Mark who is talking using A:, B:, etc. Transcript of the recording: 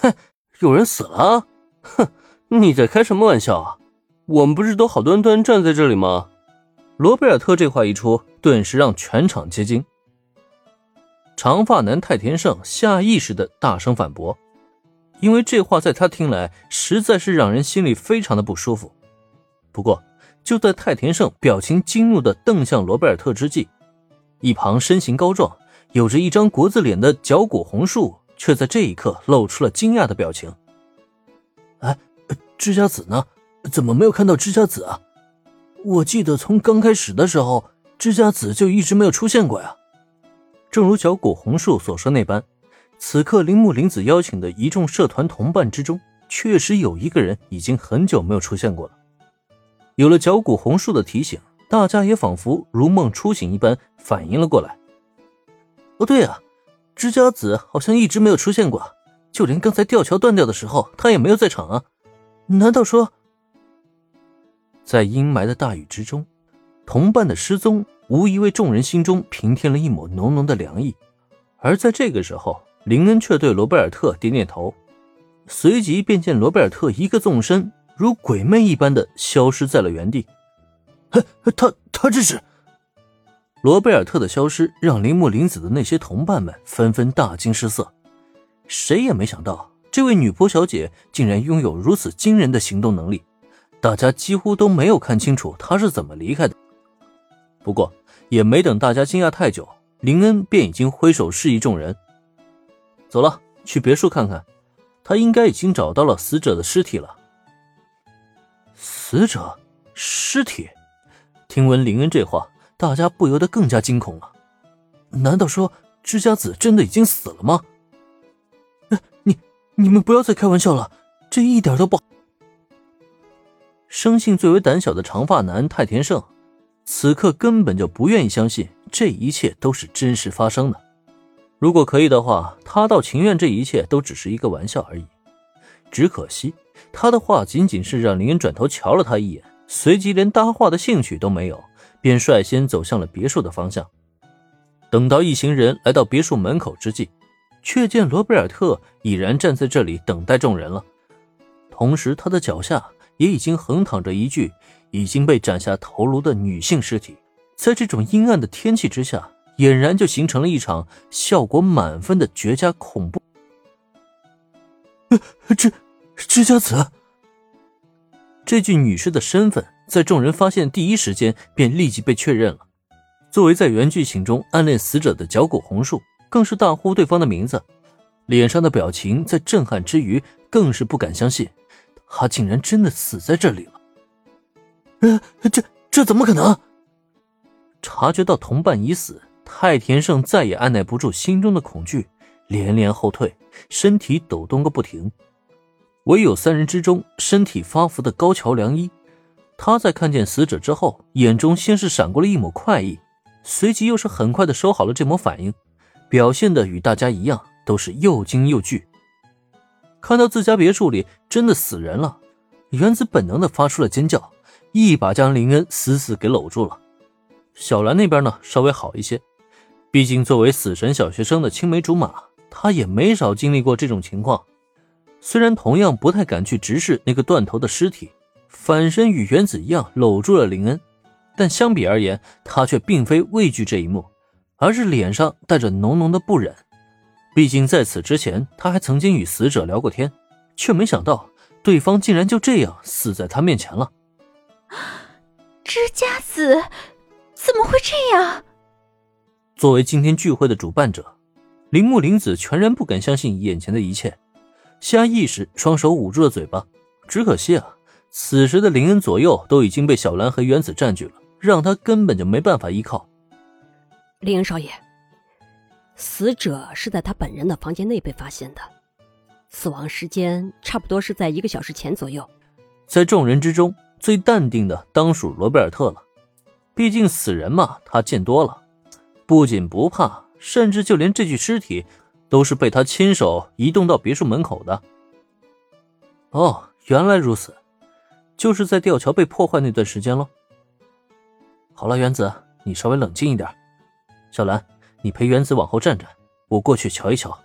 A: 哼，有人死了？哼，你在开什么玩笑啊？我们不是都好端端站在这里吗？罗贝尔特这话一出，顿时让全场皆惊。长发男太田胜下意识的大声反驳，因为这话在他听来实在是让人心里非常的不舒服。不过，就在太田胜表情惊怒的瞪向罗贝尔特之际，一旁身形高壮、有着一张国字脸的角谷红树却在这一刻露出了惊讶的表情。
B: 哎，知家子呢？怎么没有看到知家子啊？我记得从刚开始的时候，知家子就一直没有出现过呀。
A: 正如小谷红树所说那般，此刻铃木玲子邀请的一众社团同伴之中，确实有一个人已经很久没有出现过了。有了角谷红树的提醒，大家也仿佛如梦初醒一般反应了过来。
B: 哦，对啊，知家子好像一直没有出现过，就连刚才吊桥断掉的时候，他也没有在场啊。难道说？
A: 在阴霾的大雨之中，同伴的失踪无疑为众人心中平添了一抹浓浓的凉意。而在这个时候，林恩却对罗贝尔特点点头，随即便见罗贝尔特一个纵身，如鬼魅一般的消失在了原地。
B: 他他这是？
A: 罗贝尔特的消失让铃木林子的那些同伴们纷纷大惊失色，谁也没想到这位女仆小姐竟然拥有如此惊人的行动能力。大家几乎都没有看清楚他是怎么离开的。不过，也没等大家惊讶太久，林恩便已经挥手示意众人走了，去别墅看看。他应该已经找到了死者的尸体了。
B: 死者尸体？
A: 听闻林恩这话，大家不由得更加惊恐了。
B: 难道说知家子真的已经死了吗？你你们不要再开玩笑了，这一点都不。
A: 生性最为胆小的长发男太田胜，此刻根本就不愿意相信这一切都是真实发生的。如果可以的话，他倒情愿这一切都只是一个玩笑而已。只可惜，他的话仅仅是让林恩转头瞧了他一眼，随即连搭话的兴趣都没有，便率先走向了别墅的方向。等到一行人来到别墅门口之际，却见罗贝尔特已然站在这里等待众人了，同时他的脚下。也已经横躺着一具已经被斩下头颅的女性尸体，在这种阴暗的天气之下，俨然就形成了一场效果满分的绝佳恐怖。
B: 这这家子，
A: 这具女尸的身份，在众人发现第一时间便立即被确认了。作为在原剧情中暗恋死者的角谷红树，更是大呼对方的名字，脸上的表情在震撼之余，更是不敢相信。他竟然真的死在这里了！
B: 呃，这这怎么可能？
A: 察觉到同伴已死，太田胜再也按耐不住心中的恐惧，连连后退，身体抖动个不停。唯有三人之中身体发福的高桥良一，他在看见死者之后，眼中先是闪过了一抹快意，随即又是很快的收好了这抹反应，表现的与大家一样，都是又惊又惧。看到自家别墅里真的死人了，原子本能的发出了尖叫，一把将林恩死死给搂住了。小兰那边呢，稍微好一些，毕竟作为死神小学生的青梅竹马，她也没少经历过这种情况。虽然同样不太敢去直视那个断头的尸体，反身与原子一样搂住了林恩，但相比而言，他却并非畏惧这一幕，而是脸上带着浓浓的不忍。毕竟在此之前，他还曾经与死者聊过天，却没想到对方竟然就这样死在他面前了。
C: 知家子，怎么会这样？
A: 作为今天聚会的主办者，铃木玲子全然不敢相信眼前的一切，下意识双手捂住了嘴巴。只可惜啊，此时的林恩左右都已经被小兰和原子占据了，让他根本就没办法依靠。
D: 林恩少爷。死者是在他本人的房间内被发现的，死亡时间差不多是在一个小时前左右。
A: 在众人之中，最淡定的当属罗贝尔特了。毕竟死人嘛，他见多了，不仅不怕，甚至就连这具尸体都是被他亲手移动到别墅门口的。哦，原来如此，就是在吊桥被破坏那段时间喽。好了，原子，你稍微冷静一点。小兰。你陪原子往后站站，我过去瞧一瞧。